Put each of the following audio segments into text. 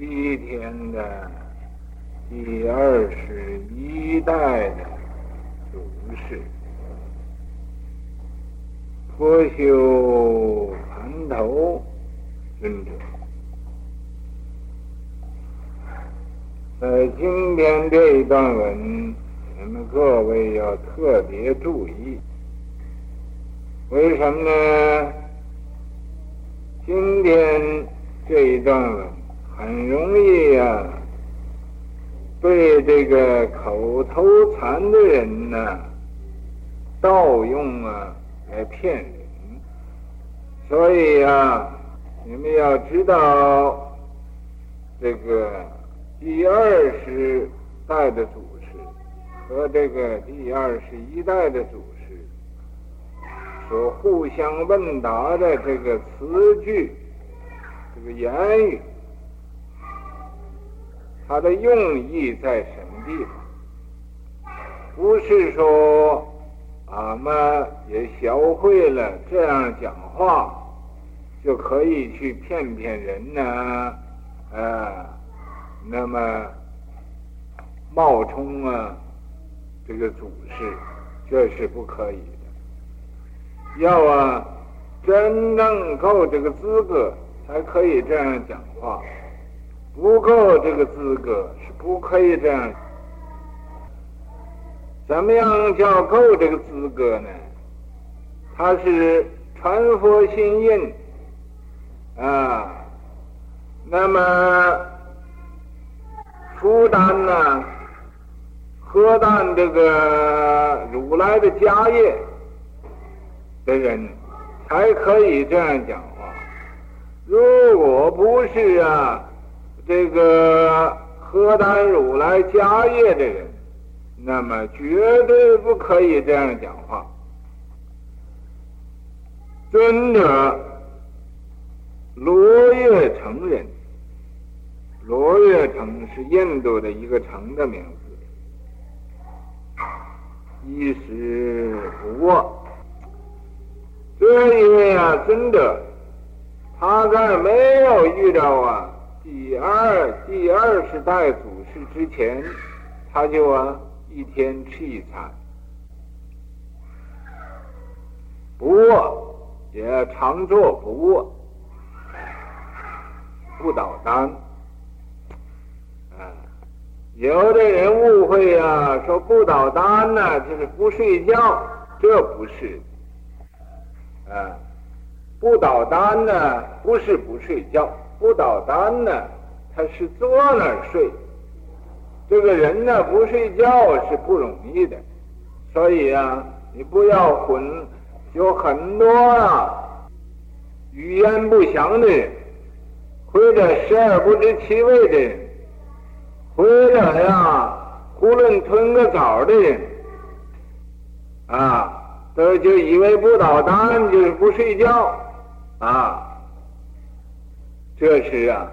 西天的第二十一代的祖师，佛修盘头尊者，在今天这一段文，你们各位要特别注意，为什么呢？今天这一段文很容易啊，被这个口头禅的人呢盗用啊来骗人，所以啊，你们要知道这个第二十代的祖师和这个第二十一代的祖师。所互相问答的这个词句，这个言语，它的用意在什么地方？不是说俺们也学会了这样讲话，就可以去骗骗人呢？啊，那么冒充啊这个祖师，这是不可以的。要啊，真正够这个资格，才可以这样讲话；不够这个资格，是不可以这样。怎么样叫够这个资格呢？他是传佛心印啊，那么负担呢，荷担这个如来的家业。的人才可以这样讲话。如果不是啊，这个荷担如来家业的人，那么绝对不可以这样讲话。尊者罗月城人，罗月城是印度的一个城的名字，一时不忘。这一位啊，尊者，他在没有遇到啊第二第二十代祖师之前，他就啊一天吃一餐，不饿也常坐不卧，不倒单。啊，有的人误会啊，说不倒单呢，就是不睡觉，这不是。啊，不倒单呢，不是不睡觉，不倒单呢，他是坐那儿睡。这个人呢，不睡觉是不容易的，所以啊，你不要混，有很多啊，语言不详的人，或者十二不知其味的人，或者呀，囫囵吞个枣的人，啊。都，就以为不倒单就是不睡觉，啊，这是啊，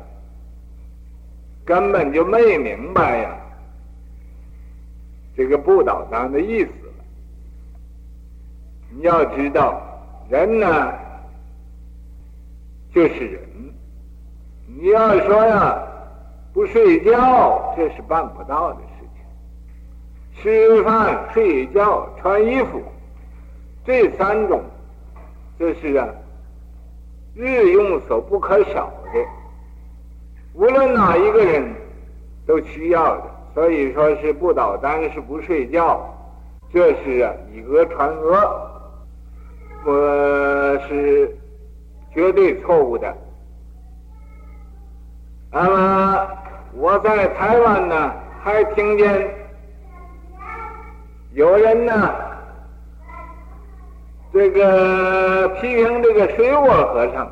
根本就没明白呀，这个不倒单的意思。你要知道，人呢，就是人。你要说呀，不睡觉，这是办不到的事情。吃饭、睡觉、穿衣服。这三种，这是啊，日用所不可少的，无论哪一个人都需要的。所以说是不倒单是不睡觉，这是啊以讹传讹，我是绝对错误的。那么我在台湾呢，还听见有人呢。这个批评这个水果和尚，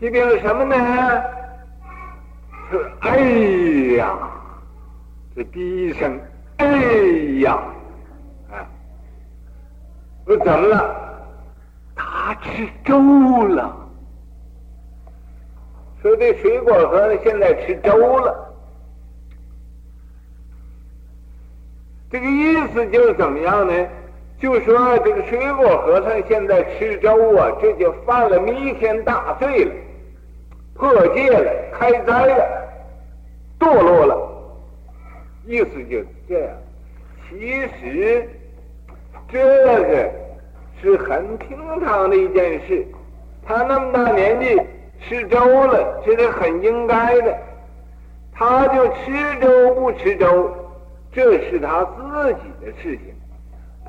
批评什么呢？是哎呀，这第一声哎呀，啊，我怎么了？他吃粥了。说这水果和尚现在吃粥了，这个意思就是怎么样呢？就说这个水果和尚现在吃粥啊，这就犯了弥天大罪了，破戒了，开斋了，堕落了，意思就是这样。其实这个是很平常的一件事。他那么大年纪吃粥了，这是很应该的。他就吃粥不吃粥，这是他自己的事情。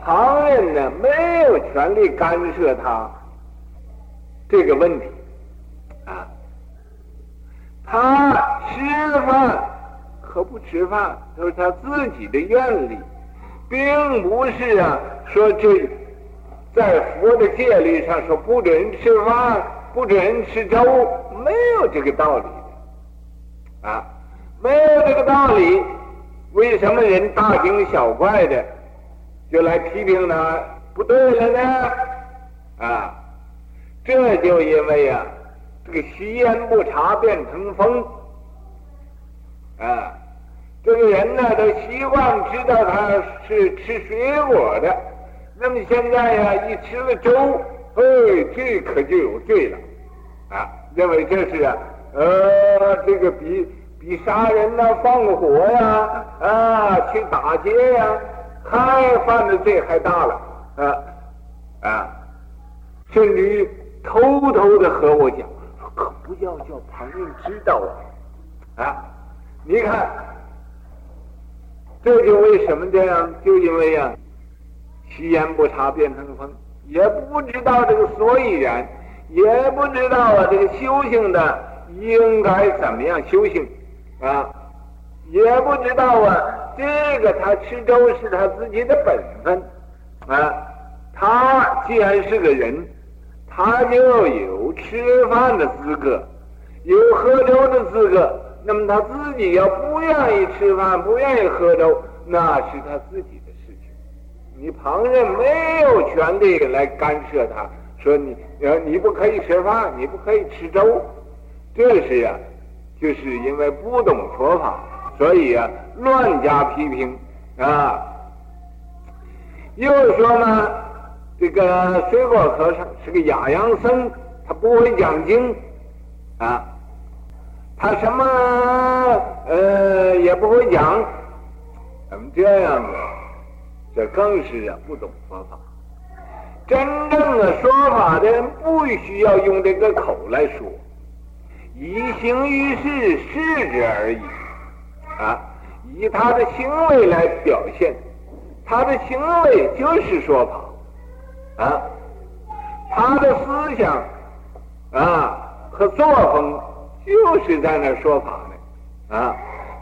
旁人呢，没有权利干涉他这个问题啊。他吃饭和不吃饭都是他自己的愿力，并不是啊说这在佛的戒律上说不准吃饭，不准吃粥，没有这个道理的啊，没有这个道理。为什么人大惊小怪的？就来批评他不对了呢，啊，这就因为啊，这个吸烟不查变成风，啊，这个人呢都希望知道他是吃水果的，那么现在呀、一吃了粥，哎，这可就有罪了，啊，认为这是啊，呃，这个比比杀人呐、放火呀，啊，去打劫呀。还犯的罪还大了，啊啊，甚至偷偷的和我讲，可不要叫旁人知道啊，啊，你看，这就为什么这样？就因为呀、啊，吸烟不查变成风，也不知道这个所以然，也不知道啊这个修行的应该怎么样修行啊，也不知道啊。这个他吃粥是他自己的本分，啊，他既然是个人，他就有吃饭的资格，有喝粥的资格。那么他自己要不愿意吃饭，不愿意喝粥，那是他自己的事情。你旁人没有权利来干涉他，说你，呃，你不可以吃饭，你不可以吃粥，这是呀，就是因为不懂佛法。所以啊，乱加批评啊！又说呢，这个水果和尚是个哑羊僧，他不会讲经啊，他什么呃也不会讲，怎么这样子？这更是啊不懂佛法。真正的说法的人，不需要用这个口来说，以行于事，示之而已。啊，以他的行为来表现，他的行为就是说法，啊，他的思想啊和作风就是在那说法呢，啊，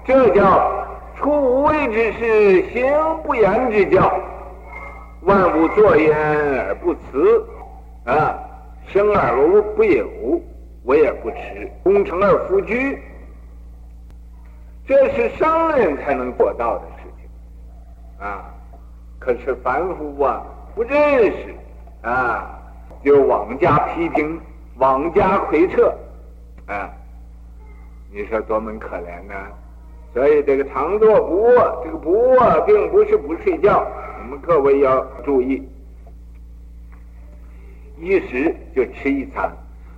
这叫出无为之事，行不言之教，万物作焉而不辞，啊，生而无不有，我也不恃，功成而弗居。这是商人才能做到的事情，啊！可是凡夫啊，不认识，啊，就妄加批评，妄加窥测，啊！你说多么可怜呢？所以这个常坐不卧，这个不卧并不是不睡觉，我们各位要注意。一时就吃一餐，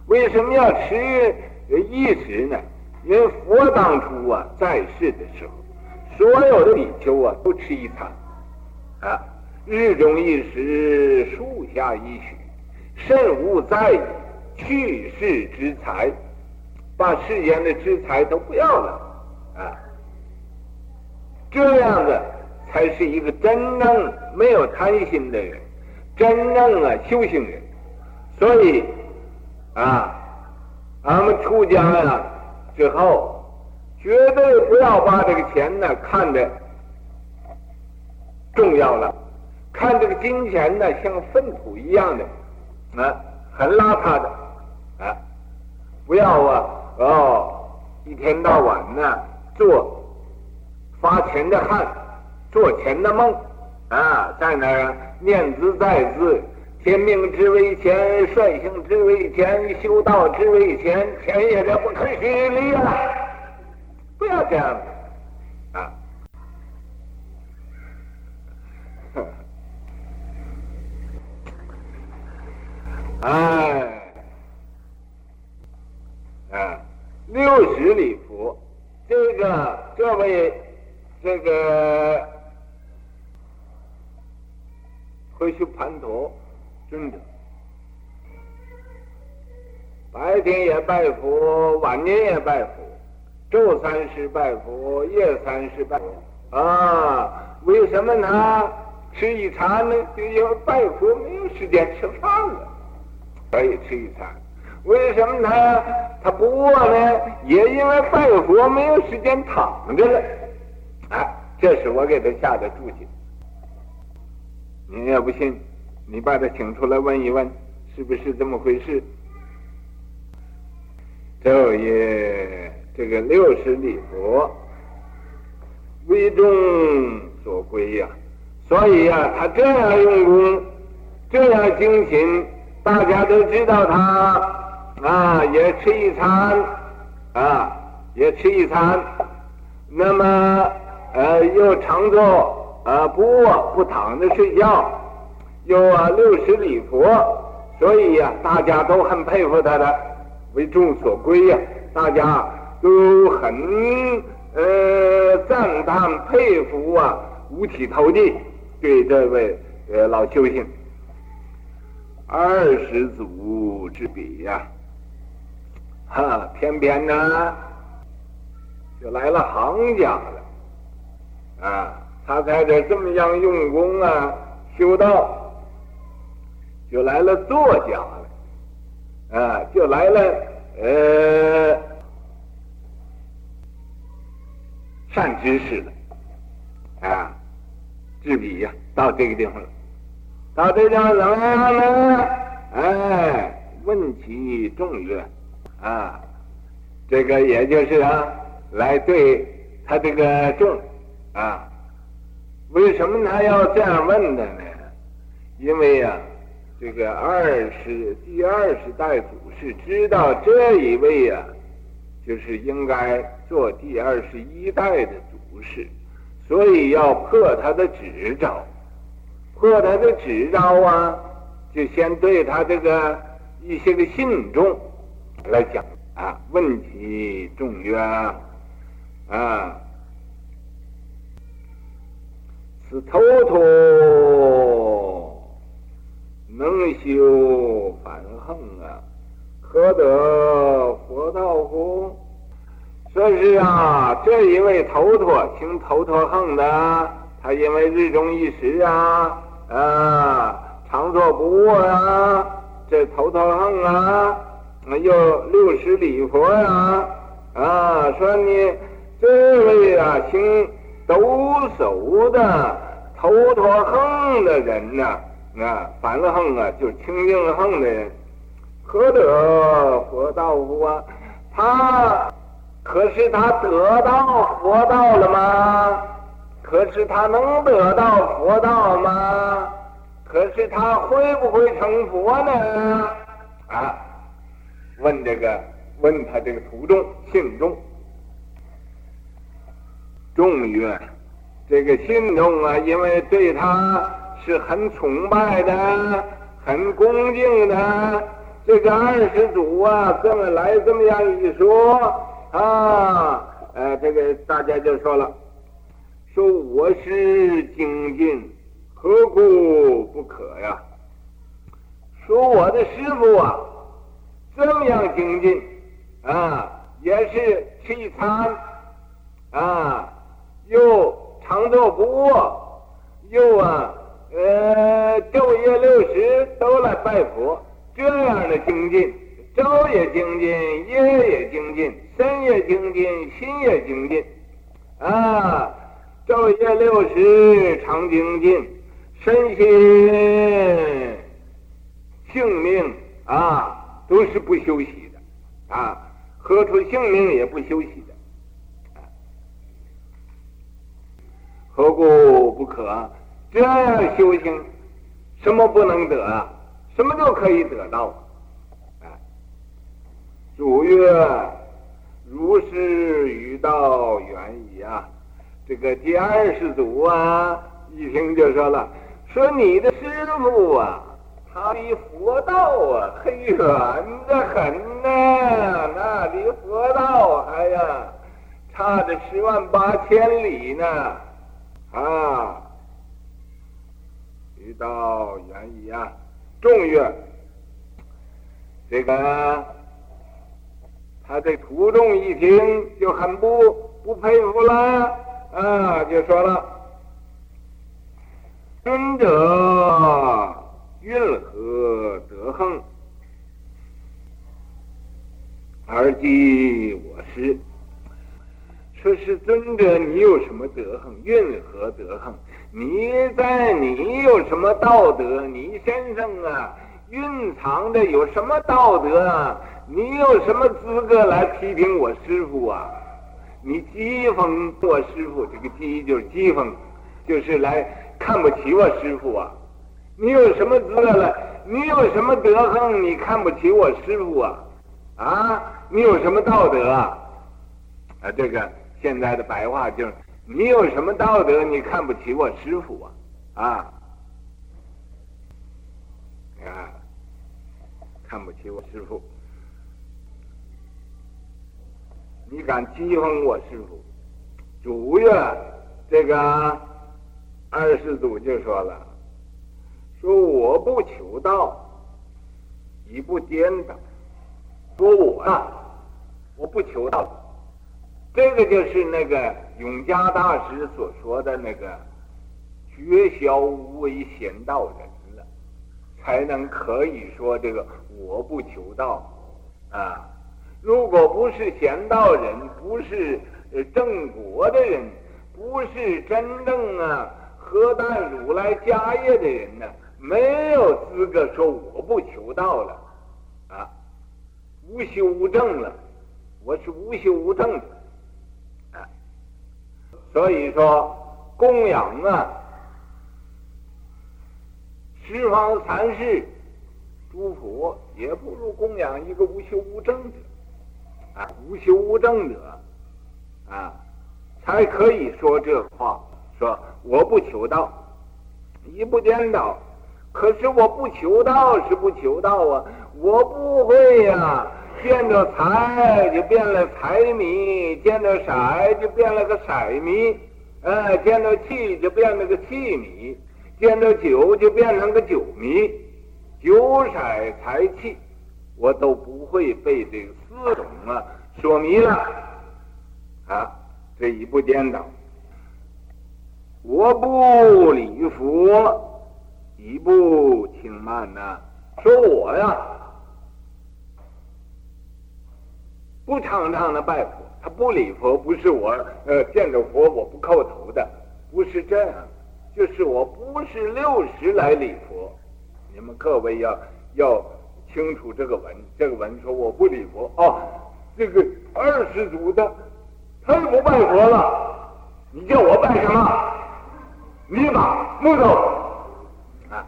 为什么要吃一时呢？因为佛当初啊在世的时候，所有的比丘啊都吃一餐，啊，日中一时，树下一许，甚无在意，去世之财，把世间的之财都不要了，啊，这样的才是一个真正没有贪心的人，真正啊修行人，所以啊，俺们出家了。之后，绝对不要把这个钱呢看得重要了，看这个金钱呢像粪土一样的，啊，很邋遢的，啊，不要啊哦，一天到晚呢做发钱的汗，做钱的梦，啊，在那儿念兹在兹。天命之为钱，率性之为钱，修道之为钱，钱也是不可思议啊！不要这样啊！哎，啊，六十里佛，这个这位这个会去盘陀，真的，白天也拜佛，晚年也拜佛，昼三时拜佛，夜三时拜佛啊。为什么呢？吃一餐呢？就因为拜佛没有时间吃饭了，可以吃一餐。为什么呢？他不饿呢？也因为拜佛没有时间躺着了。哎，这是我给他下的注解。你要不信，你把他请出来问一问，是不是这么回事？昼夜这个六十里佛，为众所归呀。所以呀、他这样用功，这样精勤，大家都知道他啊，也吃一餐，啊，也吃一餐，那么呃，又常坐啊，不卧不躺着睡觉，又啊六十礼佛，所以呀、大家都很佩服他的，为众所归呀、大家都很呃赞叹佩服啊，五体投地。对这位呃老修行，二十祖之比呀，哈，偏偏呢就来了行家了，啊，他在这这么样用功啊，修道，就来了作家了，啊，就来了呃善知识了，啊。智比呀，到这个地方了，到这个地方怎么样呢？哎，问其众曰，啊，这个也就是啊，来对他这个众啊，为什么他要这样问的呢？因为呀、啊，这个二十第二十代祖师知道这一位呀、啊，就是应该做第二十一代的祖师。所以要破他的执照，破他的执照啊，就先对他这个一些个信众来讲啊，问其众曰啊，此头陀能修梵行啊，可得佛道乎？说是啊，这一位头陀行头陀横的，他因为日中一时啊，啊，常坐不卧啊，这头头横啊，又六十礼佛呀，啊，说你这位啊行抖擞的头陀行的人呐，啊，烦了横啊，就清净横的人，何得佛道乎啊？他。可是他得到佛道了吗？可是他能得到佛道吗？可是他会不会成佛呢？啊，问这个，问他这个徒众信众，众曰：这个信众啊，因为对他是很崇拜的，很恭敬的。这个二十祖啊，这么来这么样一说。啊，呃，这个大家就说了，说我是精进，何故不可呀？说我的师傅啊，这么样精进，啊，也是吃一餐，啊，又常坐不卧，又啊，呃，昼夜六时都来拜佛，这样的精进。朝也精进，夜也精进，身也精进，心也精进，啊，昼夜六时常精进，身心性命啊都是不休息的，啊，何出性命也不休息的，何故不可？这样修行，什么不能得啊？什么都可以得到。主曰：“如是语道远矣啊！”这个第二世祖啊，一听就说了：“说你的师傅啊，他离佛道啊，很远的很呢，那离佛道还呀，差着十万八千里呢，啊！一道原意啊，众曰，这个他这徒众一听就很不不佩服了啊，就说了：“尊者。”运何德行？而今我师，说是尊者，你有什么德行？云何德行？你在你有什么道德？你身上啊，蕴藏着有什么道德啊？你有什么资格来批评我师父啊？你讥讽我师傅，这个讥就是讥讽，就是来看不起我师傅啊？你有什么资格了？你有什么德行？你看不起我师傅啊？啊？你有什么道德啊？啊，这个现在的白话就是：你有什么道德？你看不起我师傅啊？啊？啊？看不起我师傅？你敢讥讽我师傅？主呀，这个二世祖就说了。说我不求道，你不颠倒。说我啊，我不求道，这个就是那个永嘉大师所说的那个“绝晓无为贤道人”了，才能可以说这个我不求道啊。如果不是贤道人，不是正果的人，不是真正啊荷担如来家业的人呢？没有资格说我不求道了，啊，无修无证了，我是无修无证的，啊，所以说供养啊，十方三世诸佛也不如供养一个无修无证的，无修无证者，啊，才可以说这话，说我不求道，一不颠倒。可是我不求道是不求道啊，我不会呀、见着财就变了财迷，见着色就变了个色迷，呃，见着气就变了个气迷，见着酒就变成个酒迷，酒色财气，我都不会被这个各种啊说迷了啊，这一不颠倒，我不礼佛。一步轻慢呐、说我呀，不常常的拜佛，他不礼佛，不是我呃见着佛我不叩头的，不是这样，就是我不是六十来礼佛，你们各位要要清楚这个文，这个文说我不礼佛哦，这个二世祖的他也不拜佛了，你叫我拜什么？泥马木头啊。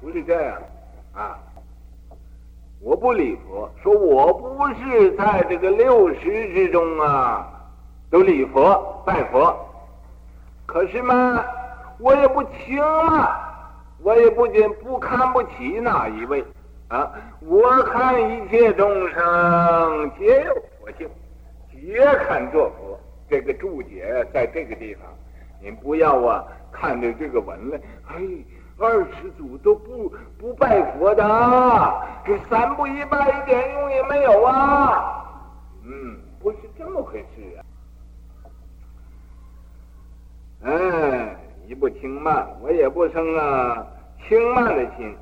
不是这样，啊！我不礼佛，说我不是在这个六十之中啊，都礼佛拜佛。可是嘛，我也不轻慢，我也不仅不看不起哪一位啊！我看一切众生皆有佛性，皆堪作佛。这个注解在这个地方，您不要啊，看着这个文了，哎。二世祖都不不拜佛的，这三不一拜一点用也没有啊！嗯，不是这么回事啊。哎，一不轻慢，我也不生啊轻慢的心。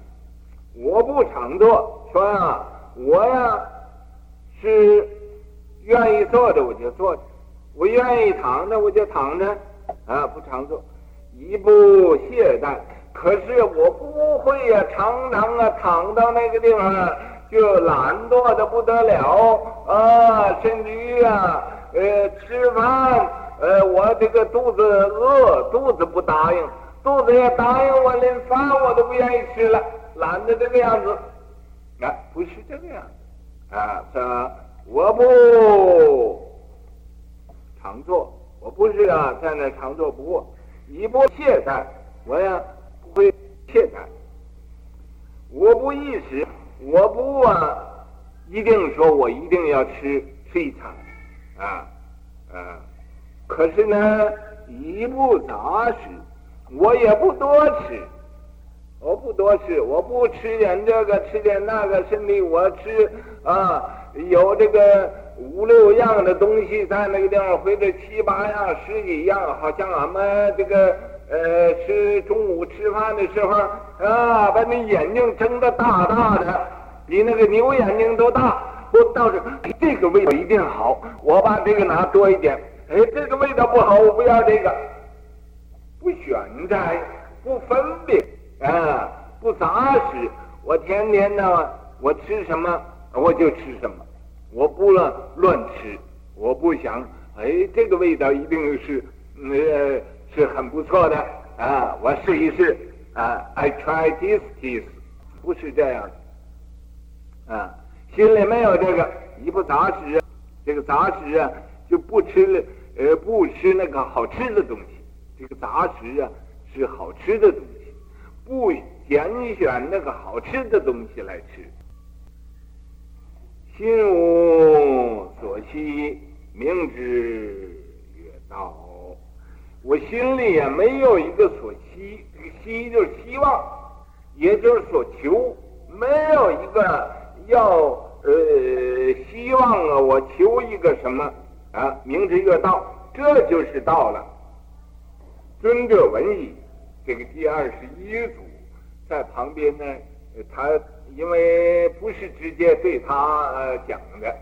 我不常坐，说呀，我呀是愿意坐着我就坐着，我愿意躺着我就躺着，啊，不常坐，一不懈怠。可是我不会呀、常常啊躺到那个地方就懒惰的不得了啊，甚至于啊，呃，吃饭，呃，我这个肚子饿，肚子不答应，肚子要答应我，连饭我都不愿意吃了，懒得这个样子，啊，不是这个样子，啊，这我不常坐，我不是啊，在那常坐不过，你不懈怠，我呀。会懈怠，我不意识，我不啊，一定说我一定要吃吃一餐，啊啊，可是呢，一不杂食，我也不多吃，我不多吃，我不吃点这个，吃点那个，身体我吃啊，有这个五六样的东西在那个地方，或者七八样、十几样，好像俺们这个。呃，吃中午吃饭的时候啊，把那眼睛睁得大大的，比那个牛眼睛都大。我倒是，哎，这个味道一定好，我把这个拿多一点。哎，这个味道不好，我不要这个。不选择，不分别啊，不杂食。我天天呢，我吃什么我就吃什么，我不乱乱吃。我不想，哎，这个味道一定是呃。是很不错的啊！我试一试啊！I try this, this，不是这样的啊！心里没有这个，一不杂食，这个杂食啊，就不吃了，呃，不吃那个好吃的东西。这个杂食啊，是好吃的东西，不拣选那个好吃的东西来吃。心无所希，名之曰道。我心里也没有一个所希，这个希就是希望，也就是所求，没有一个要呃希望啊，我求一个什么啊？明知曰道，这就是道了。尊者闻已，这个第二十一组在旁边呢，他因为不是直接对他讲的，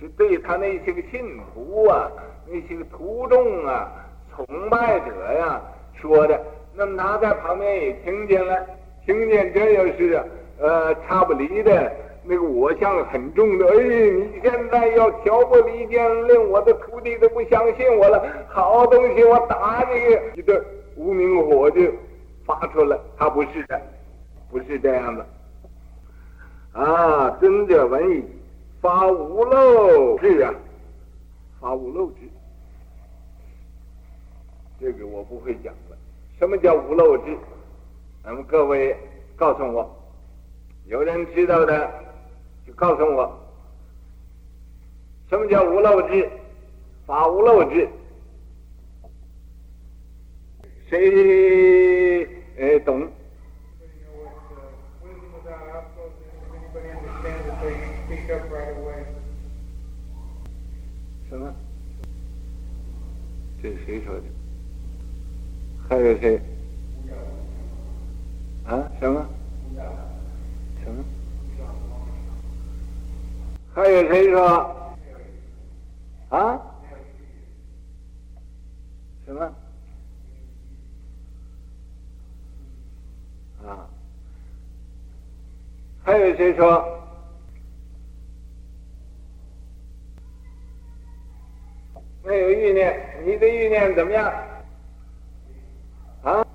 是对他那些个信徒啊，那些个徒众啊。崇拜者呀说的，那么他在旁边也听见了，听见这又是呃差不离的那个我相很重的，哎，你现在要挑拨离间，令我的徒弟都不相信我了。好东西，我打你！一个无名火就发出来，他不是的，不是这样的。啊，尊者闻已，发无漏智啊，发无漏智。这个我不会讲了。什么叫无漏智？咱们各位告诉我，有人知道的就告诉我，什么叫无漏智？发无漏智？谁呃懂？什么？这是谁说的？还有谁？啊？什么？什么？还有谁说？啊？什么？还有谁说？没有欲念，你的欲念怎么样？啊，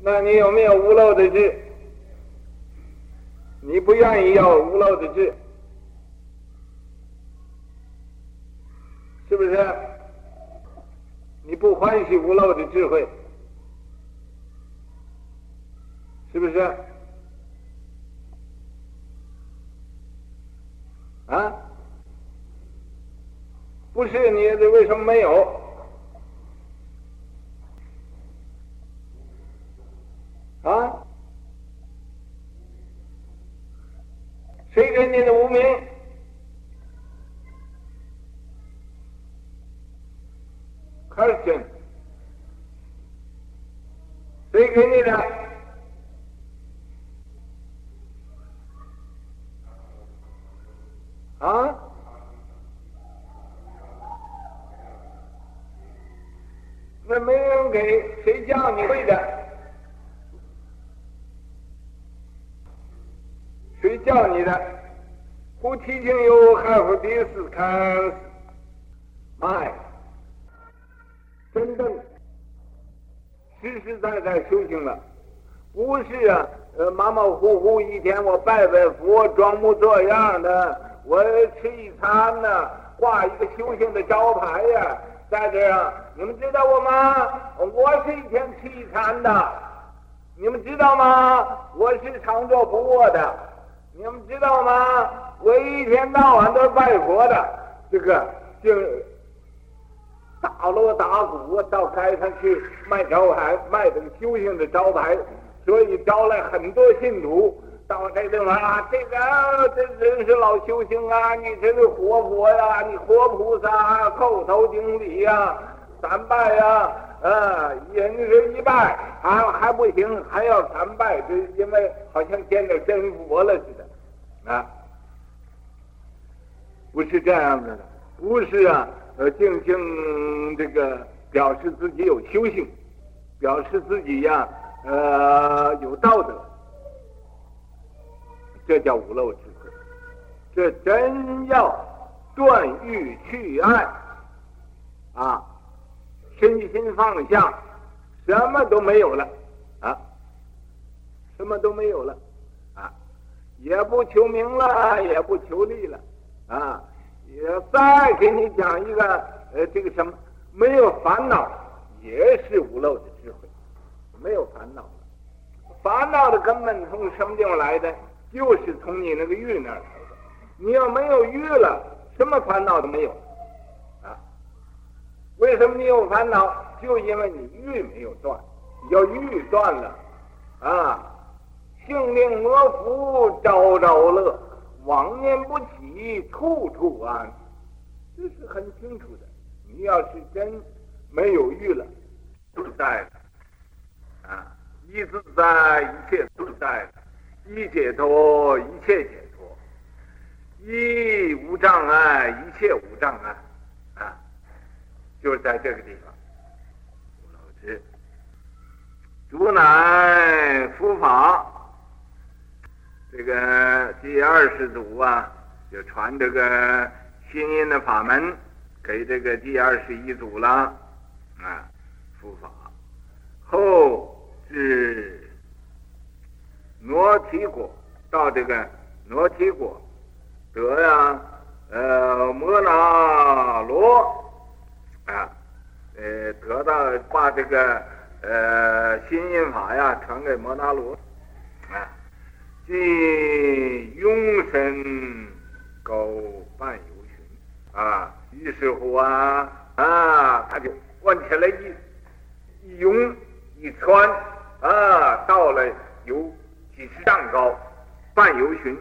那你有没有无漏的智？你不愿意要无漏的智，是不是？你不欢喜无漏的智慧，是不是？啊？不是你的，为什么没有？啊！谁给你的无明？开心。谁给你的？啊？那没人给，谁叫你会的？谁叫你的？菩提心有还乎第四看，哎，真正实实在在修行了，不是啊，呃，马马虎虎一天我拜拜佛，装模作样的，我吃一餐呢，挂一个修行的招牌呀，在这儿，你们知道我吗？我是一天吃一餐的。你们知道吗？我是常坐不卧的。你们知道吗？我一天到晚都是拜佛的。这个就打锣打鼓到街上去卖招牌，卖这个修行的招牌，所以招来很多信徒到这地方啊。这个这真是老修行啊！你这是活佛呀，你活菩萨啊，叩头顶礼呀，三拜呀。啊，人是一拜还还不行，还要三拜，这因为好像见到真佛了似的，啊，不是这样子的，不是啊，呃，静静这个表示自己有修行，表示自己呀、呃，有道德，这叫无漏智慧，这真要断欲去爱，啊。身心放下，什么都没有了，啊，什么都没有了，啊，也不求名了，也不求利了，啊，也再给你讲一个，呃，这个什么，没有烦恼，也是无漏的，没有烦恼了，烦恼的根本从什么地方来的？就是从你那个欲那儿来的，你要没有欲了，什么烦恼都没有。啊为什么你有烦恼？就因为你欲没有断，要欲断了，啊，性命魔福，朝朝乐，妄念不起，处处安，这是很清楚的。你要是真没有欲了，自在了，一自在，一切自在，一解脱，一切解脱，一无障碍，一切无障碍。啊就是在这个地方，老师，主乃佛法，这个第二世祖啊，就传这个心印的法门给这个第二十一祖了啊，佛法后是挪提果，到这个挪提果得呀，呃，摩那罗。啊，呃，得到把这个呃新印法呀传给摩那罗，啊，即永生高半由旬，啊，于是乎啊啊，他就弯起来一一拥一穿，啊，到了有几十丈高，半游巡，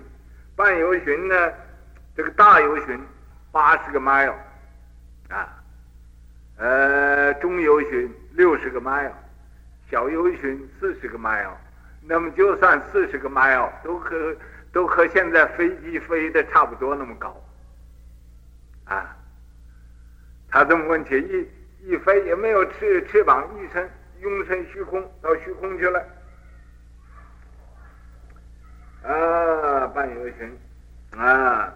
半游巡呢，这个大游巡八十个 mile，啊。呃，中游巡六十个 mile，小游巡四十个 mile，那么就算四十个 mile，都和都和现在飞机飞的差不多那么高，啊，他这么问题一一飞也没有翅翅膀，一伸拥身虚空到虚空去了，啊，半游行，啊，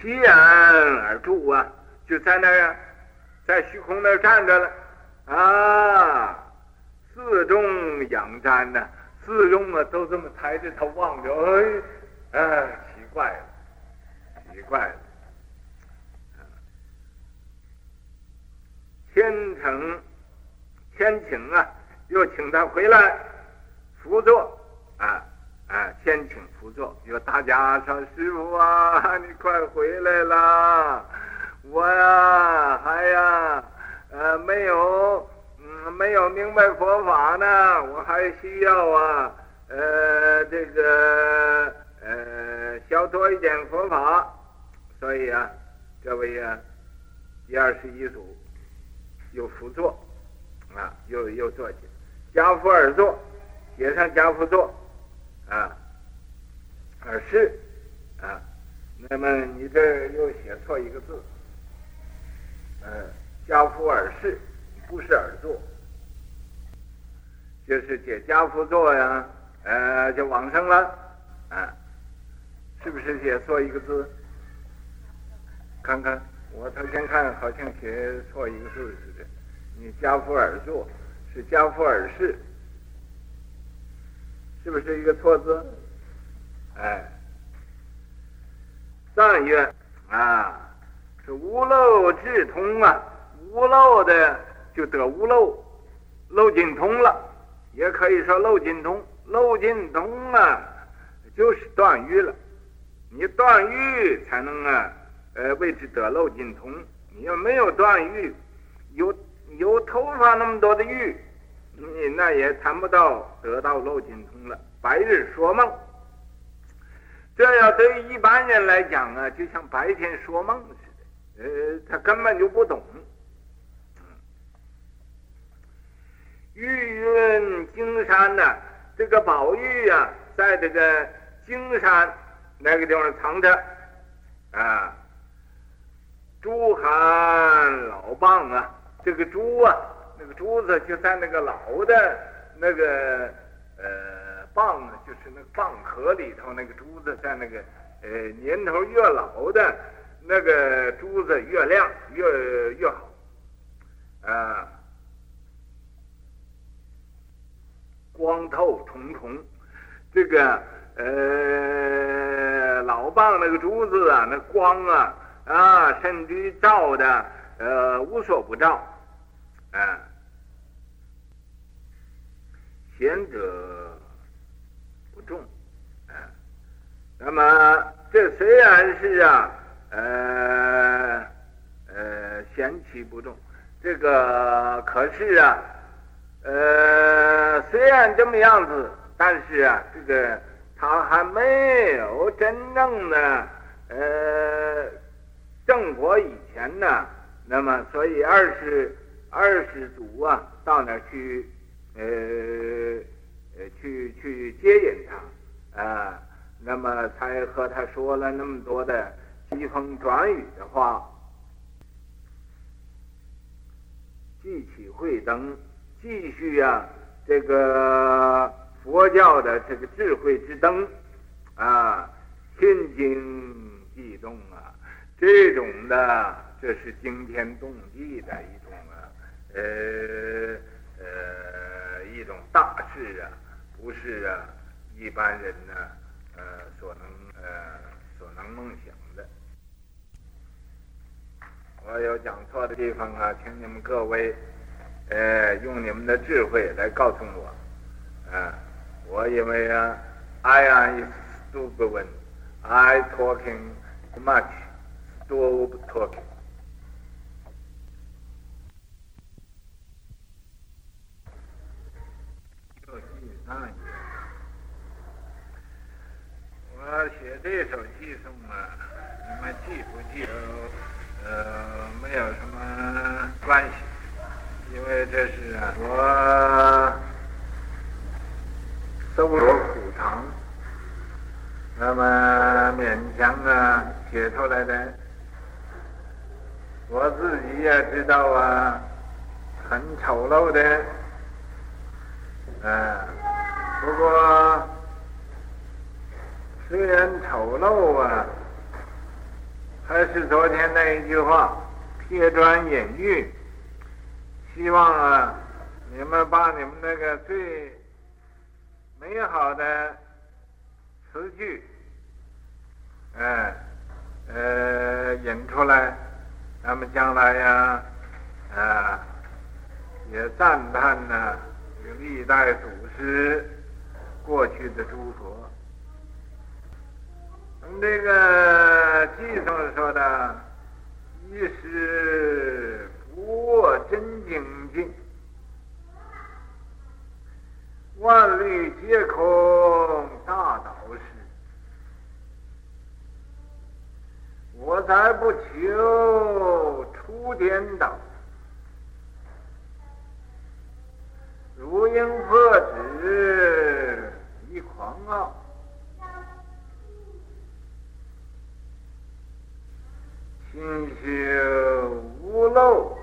起然而住啊，就在那儿。在虚空那儿站着了，啊，四众仰瞻呢，四众啊都这么抬着头望着，哎，啊，奇怪了，奇怪了，天成天晴啊，又请他回来辅佐，啊啊，先请辅佐，又大家说师傅啊，你快回来啦。我呀，还呀，呃，没有，嗯，没有明白佛法呢，我还需要啊，呃，这个，呃，消脱一点佛法，所以啊，这位啊，第二十一组又辅佐，啊，又又坐起来，跏趺而坐，写上跏趺坐，啊，而是，啊，那么你这又写错一个字。嗯，跏趺而侍，不是而坐，就是解跏趺坐呀，呃，就往生了，啊，是不是写错一个字？看看，我头先看好像写错一个字似的。你跏趺而坐是跏趺而侍，是不是一个错字？哎，但愿啊。是无漏智通啊，无漏的就得无漏，漏尽通了，也可以说漏尽通漏尽通啊，就是断欲了。你断欲才能啊，呃，为之得漏尽通。你要没有断欲，有有头发那么多的欲，你那也谈不到得到漏尽通了。白日说梦，这要对于一般人来讲啊，就像白天说梦似的，呃，他根本就不懂。玉润金山呢、这个宝玉啊，在这个金山那个地方藏着啊。珠含老蚌啊，这个珠啊，那个珠子就在那个老的那个呃蚌呢，就是那个蚌壳里头那个珠子，在那个呃年头越老的那个珠子越亮越越好啊。光透重重，这个呃老蚌那个珠子啊，那光啊啊，甚至于照的呃无所不照，啊，贤者不重，啊，那么这虽然是啊呃呃贤妻不重，这个可是啊。呃，虽然这么样子，但是啊，这个他还没有真正的呃正果以前呢，那么所以二世二世祖啊，到那儿去呃呃去去接引他啊，那么才和他说了那么多的疾风转雨的话，记起慧灯。继续啊，这个佛教的这个智慧之灯啊，心经悸动啊，这种的这是惊天动地的一种，呃呃一种大事啊，不是啊一般人呢呃所能呃所能梦想的。我有讲错的地方啊，请你们各位。呃，用你们的智慧来告诉我，啊，我以为啊，I am stupid, I talking much, stupid talking。又记上一页，我写这首寄送啊，你们记不记得？呃，没有什么关系。因为这是啊，我搜罗苦藏，那么勉强啊写出来的，我自己也知道啊，很丑陋的，啊，不过虽然丑陋啊，还是昨天那一句话，贴砖引玉。希望啊，你们把你们那个最美好的词句，哎，呃，引出来，咱们将来呀，啊，也赞叹呢，历代祖师过去的诸佛。从这个偈颂说的，一时。不卧真精进，万虑皆空大导师。我才不求出颠倒，如应破纸一狂傲，清修无漏。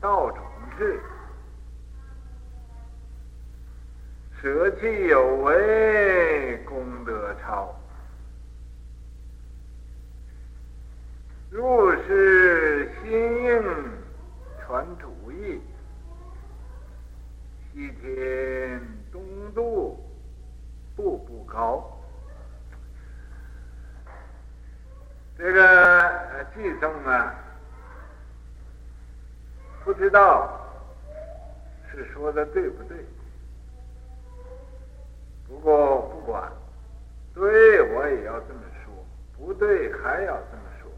道种智，舍弃有为，功德超。入世心应传主意，一天东渡步步高。这个偈颂啊。不知道是说的对不对？不过不管，对我也要这么说，不对还要这么说。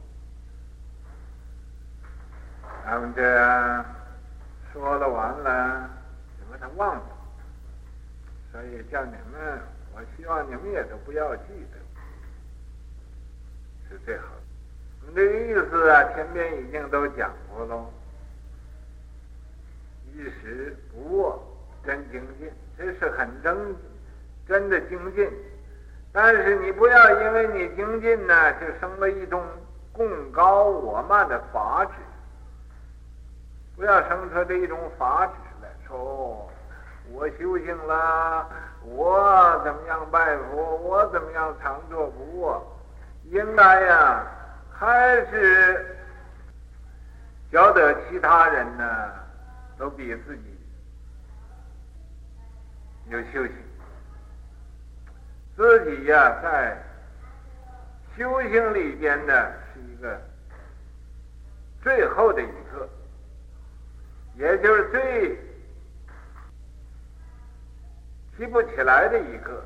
他们这样说了完了，把它忘了。所以叫你们，我希望你们也都不要记得，是最好的。你这个意思啊，前面已经都讲过了。一时不握真精进，这是很真真的精进。但是你不要因为你精进呢，就生了一种共高我慢的法执，不要生出这一种法执哦，我修行了，我怎么样拜佛，我怎么样常坐不卧，应该呀，还是晓得其他人呢。都比自己有修行，自己呀、在修行里边呢，是一个最后的一刻，也就是最提不起来的一个，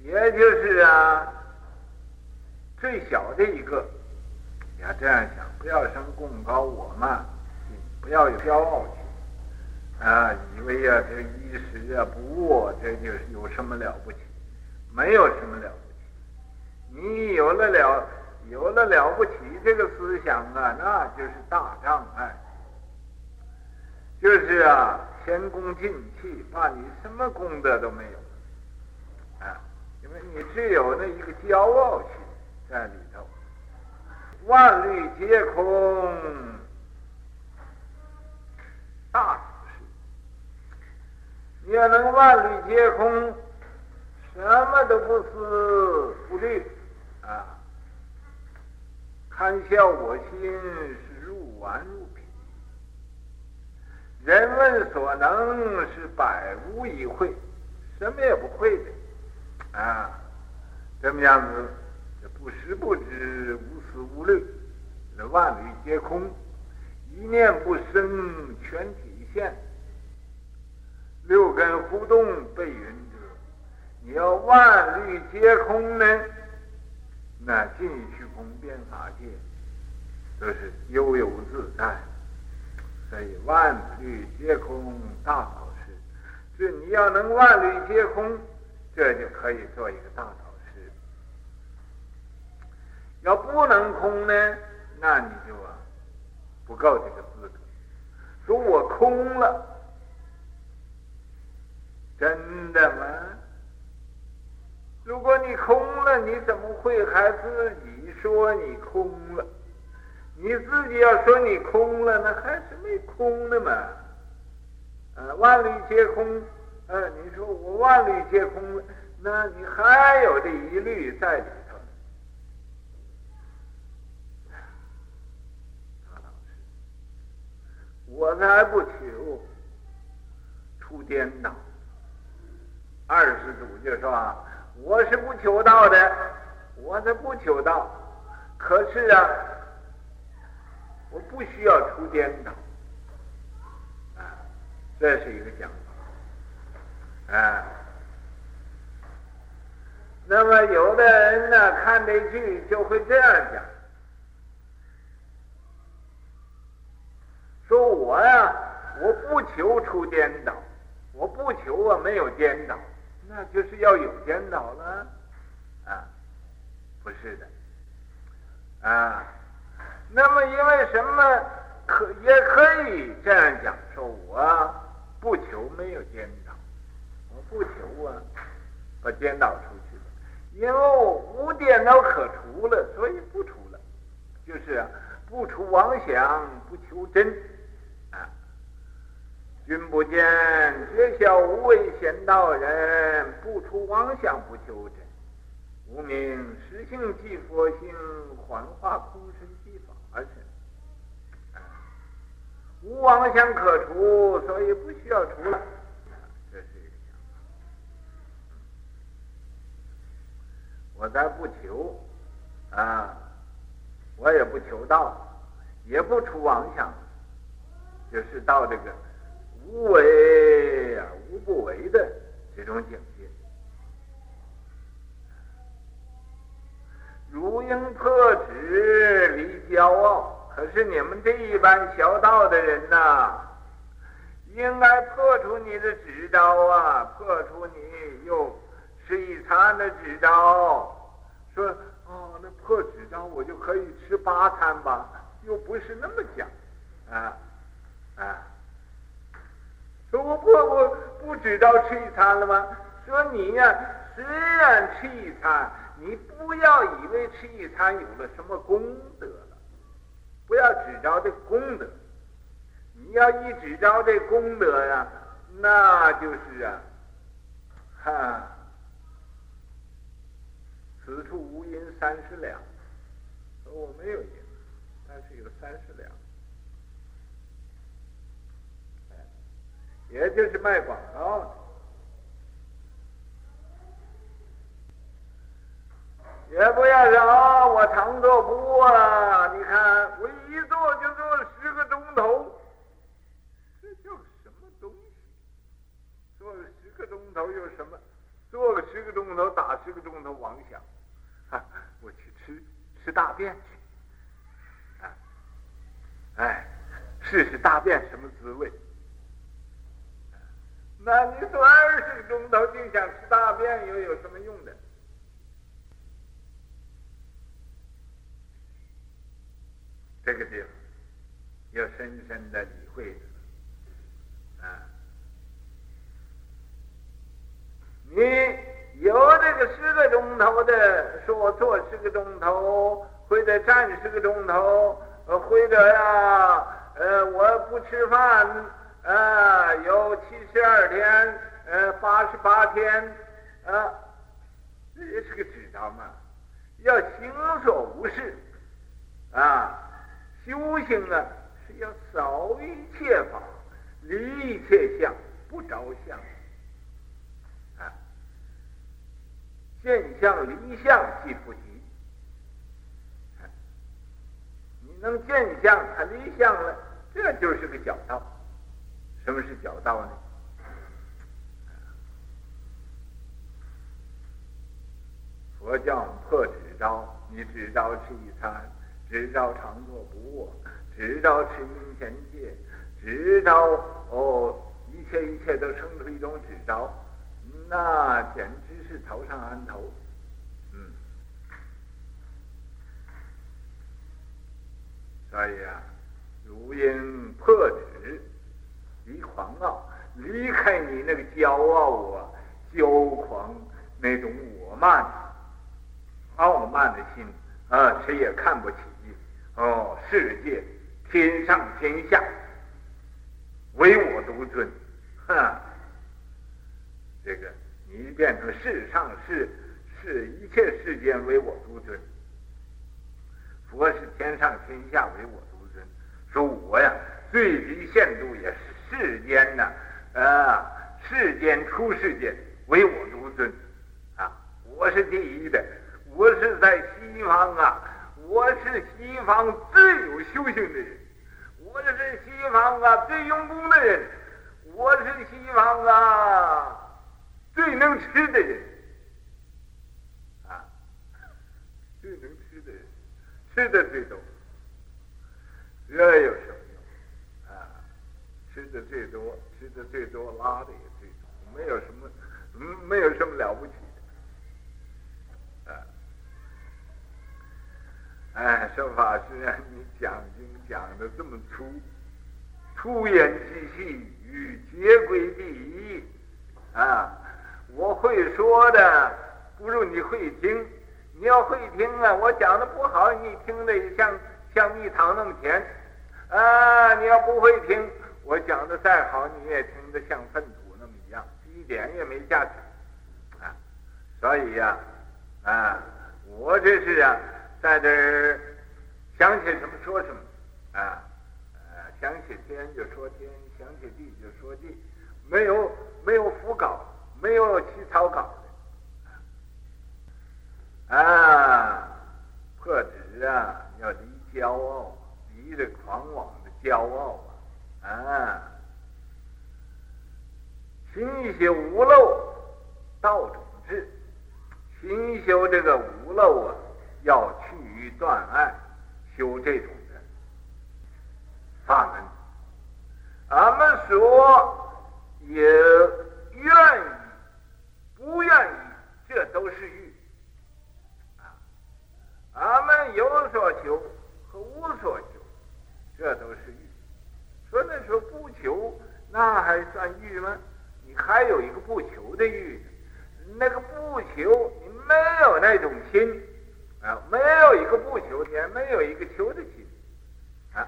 也就是啊，最小的一个。你要这样想，不要生贡高我慢。不要有骄傲心啊！以为呀、啊，这衣食啊不卧，这就是有什么了不起？没有什么了不起。你有了了，有了了不起这个思想啊，那就是大障碍。就是啊，前功尽弃，把你什么功德都没有啊！因为你只有那一个骄傲心在里头，万虑皆空。大事，你要能万虑皆空，什么都不思不虑啊！堪笑我心是入顽入，人问所能是百无一会，什么也不会的啊！这么样子，不识不知，无思无虑，这万虑皆空。一念不生，全体现；六根互动，被云遮。你要万虑皆空呢？那进虚空遍法界都是悠游自在。所以万虑皆空，大导师。所以你要能万虑皆空，这就可以做一个大导师。要不能空呢？那你就啊。不够这个资格，说我空了，真的吗？如果你空了，你怎么会还自己说你空了？你自己要说你空了，那还是没空的嘛。啊，万虑皆空，啊，你说我万虑皆空了，那你还有这一虑在里头。我才不求出颠倒。二世祖就说：“我是不求道的，我才不求道。可是啊，我不需要出颠倒。啊，这是一个讲法。啊，那么有的人呢，看这句就会这样讲。”说我呀，我不求出颠倒，我不求啊没有颠倒，那就是要有颠倒了，啊，不是的，啊，那么因为什么可也可以这样讲，说我不求没有颠倒，我不求啊把颠倒出去了，因为无颠倒可除了，所以不除了，就是啊不除妄想，不求真。君不见，绝晓无为仙道人，不除妄想不求真。无名实性即佛性，幻化空身无妄想可除，所以不需要除了。这是一个想法。我再不求，啊，我也不求道，也不除妄想，就是到这个无为啊，无不为的这种境界。如应破止离骄傲。可是你们这一般修道的人呐、应该破除你的执招啊，破除你又吃一餐的执招。说哦，那破执招我就可以吃八餐吧？又不是那么讲，啊啊。说我不不不知道吃一餐了吗？说你呀、虽然吃一餐，你不要以为吃一餐有了什么功德，不要只着这功德。你要一只着这功德呀，那就是啊，哈，此处无银三十两。我没有银，但是有三十两。也就是卖广告也不要说哦，我常坐步啊，你看我一坐就坐十个钟头，这叫什么东西？坐个十个钟头有什么？坐个十个钟头打十个钟头妄想，啊，我去吃吃大便去，啊，哎，试试大便什么滋味？那你说二十个钟头就想吃大便，又有什么用的？这个地方要深深的理会的啊！你有这个十个钟头的，说我坐十个钟头，或者站十个钟头，或者呀，呃，我不吃饭。啊，有七十二天，呃，八十八天，啊，这也是个指导嘛。要行所无事，啊，修行啊是要扫一切法，离一切相，不着相，啊，见相离相即不及。你能见相，他离相了，这就是个教道。什么是教道呢？佛教破执着，你执着吃一餐，执着常坐不卧，执着持名前戒，执着哦，一切一切都生出一种执着，那简直是头上安头。嗯，所以啊，如应破纸。离狂傲，离开你那个骄傲啊、骄狂那种我慢、傲慢的心啊，谁也看不起哦。世界天上天下，唯我独尊，哈，这个你变成世上世世一切世间唯我独尊，佛是天上天下唯我独尊，说我呀最低限度也是。世间呢，啊，世间出世间，唯我独尊，啊，我是第一的，我是在西方啊，我是西方最有修行的人，我是西方啊最用功的人，我是西方啊最能吃的人，啊，最能吃的人，吃的最多，这有什么用啊？吃的最多，吃的最多，拉的也最多，没有什么，没有什么了不起的，啊，哎，说法师啊，你讲经讲的这么粗，粗言细细语，皆归第一，啊，我会说的不如你会听，你要会听啊，我讲的不好，你听的也像像蜜糖那么甜，啊，你要不会听。我讲的再好，你也听得像粪土那么一样，一点也没价值啊！所以呀，啊，我这是啊，在这儿想起什么说什么啊，呃，想起天就说天，想起地就说地，没有没有副稿，没有起草稿的啊！破纸啊，要离骄傲，离这狂妄的骄傲。啊，啊勤修无漏，道种智。勤修这个无漏啊，要去断爱，修这种的法门。俺们说也愿意，不愿意，这都是欲。啊，俺们有所求和无所求，这都是欲。说那说不求，那还算欲吗？你还有一个不求的欲，那个不求，你没有那种心啊，没有一个不求，天没有一个求的心啊，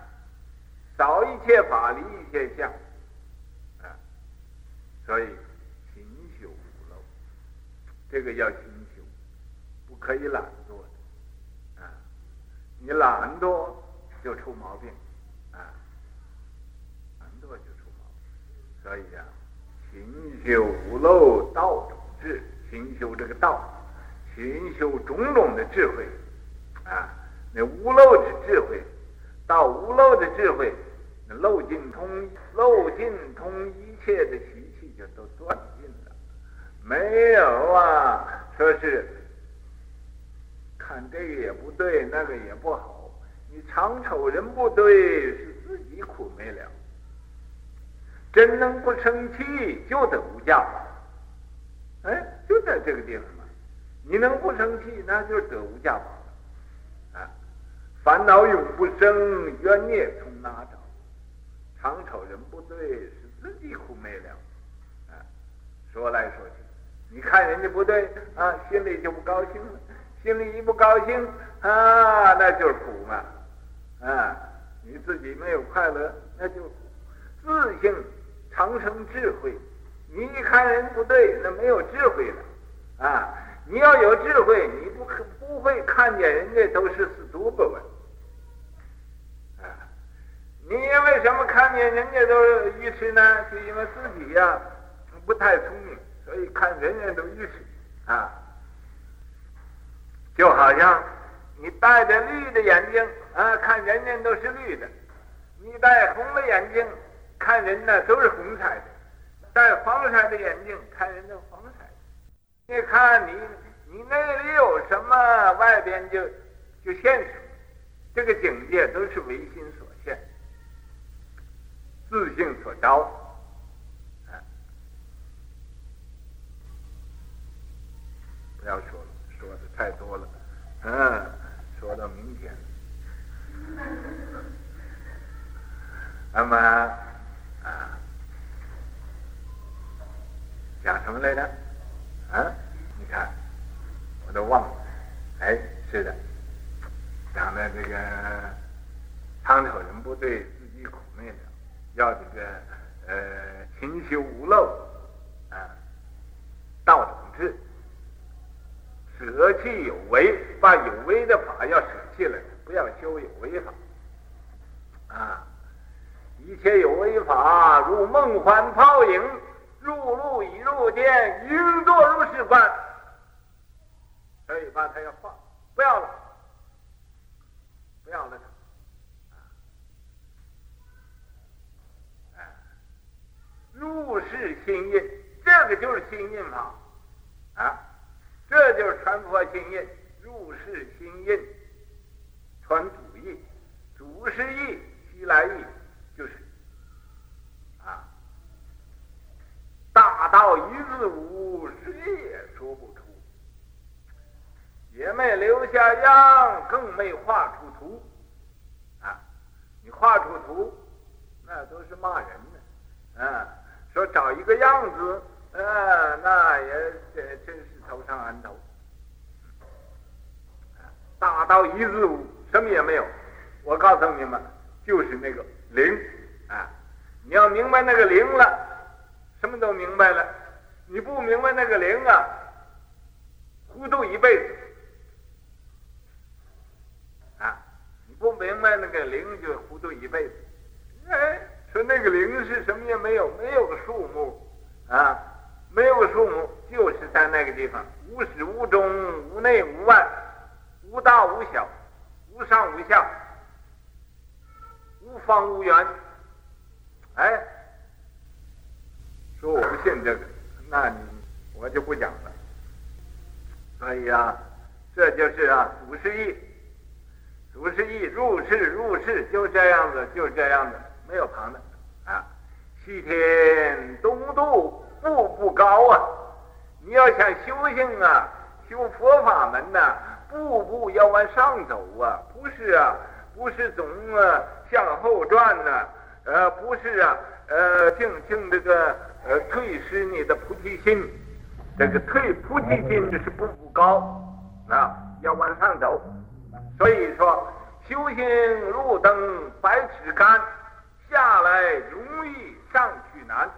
少一切法，离一切相。啊，所以勤修无漏，这个要勤修，不可以懒惰的。啊，你懒惰就出毛病。啊，懒惰就出毛病，所以呀、啊。勤修无漏道种智，勤修这个道，勤修种种的智慧，啊，那无漏的智慧，到无漏的智慧，那漏尽通漏尽通一切的习气就都断尽了，没有啊，说是看这个也不对，那个也不好，你常瞅人不对，是自己苦没了。真能不生气，就得无价。哎，就在这个地方。你能不生气，那就是得无价宝了。啊，烦恼永不生，冤孽从哪找？常瞅人不对，是自己苦没了。啊，说来说去，你看人家不对啊，心里就不高兴了。心里一不高兴啊，那就是苦嘛。啊，你自己没有快乐，那就自性。长生智慧，你一看人不对，那没有智慧了啊！你要有智慧，你不可不会看见人家都是死猪不闻啊！你为什么看见人家都是愚痴呢？就因为自己呀、不太聪明，所以看人人都愚痴啊！就好像你戴着绿的眼镜啊，看人人都是绿的；你戴红的眼镜。看人呢都是红彩的，戴黄色的眼镜看人都。你看你你那里有什么，外边就就现什么。这个境界都是唯心所现，自性所招。不要说了，说的太多了。嗯，说到明天。那么。啊，讲什么来着？啊，你看，我都忘了。哎，是的，讲的这个常瞅人不对，自己苦没了。要这个呃，勤修无漏啊，道种智，舍弃有为，把有为的法要舍弃了，不要修有为法啊。一切有为法，如梦幻泡影，入路已入殿，应作如是观。所以把他要放，不要了，不要了它。入世心印，这个就是心印法啊，这就是传佛心印，入世心印，传主义，祖师意，西来意。就是，啊，大道一字无，谁也说不出，也没留下样，更没画出图，啊，你画出图，那都是骂人的，啊，说找一个样子，啊，那也这真是头上安头，大道一字无，什么也没有，我告诉你们，就是那个。灵啊！你要明白那个灵了，什么都明白了。你不明白那个灵啊，糊涂一辈子啊！你不明白那个灵，就糊涂一辈子。哎，说那个灵是什么也没有，没有个数目啊，没有个数目，就是在那个地方，无始无终，无内无外，无大无小，无上无下。无方无圆，哎，说我不信这个，那你我就不讲了。所以啊，这就是啊，祖师意。祖师意入世入世就这样子，就这样子，没有旁的啊。西天东渡，步步高啊！你要想修行啊，修佛法门呐、步步要往上走啊，不是啊，不是总啊向后转呐、呃，不是啊，呃，净净这个呃退失你的菩提心，这个退菩提心就是步步高啊，要往上走。所以说，修行路登百尺竿，下来容易，上去难。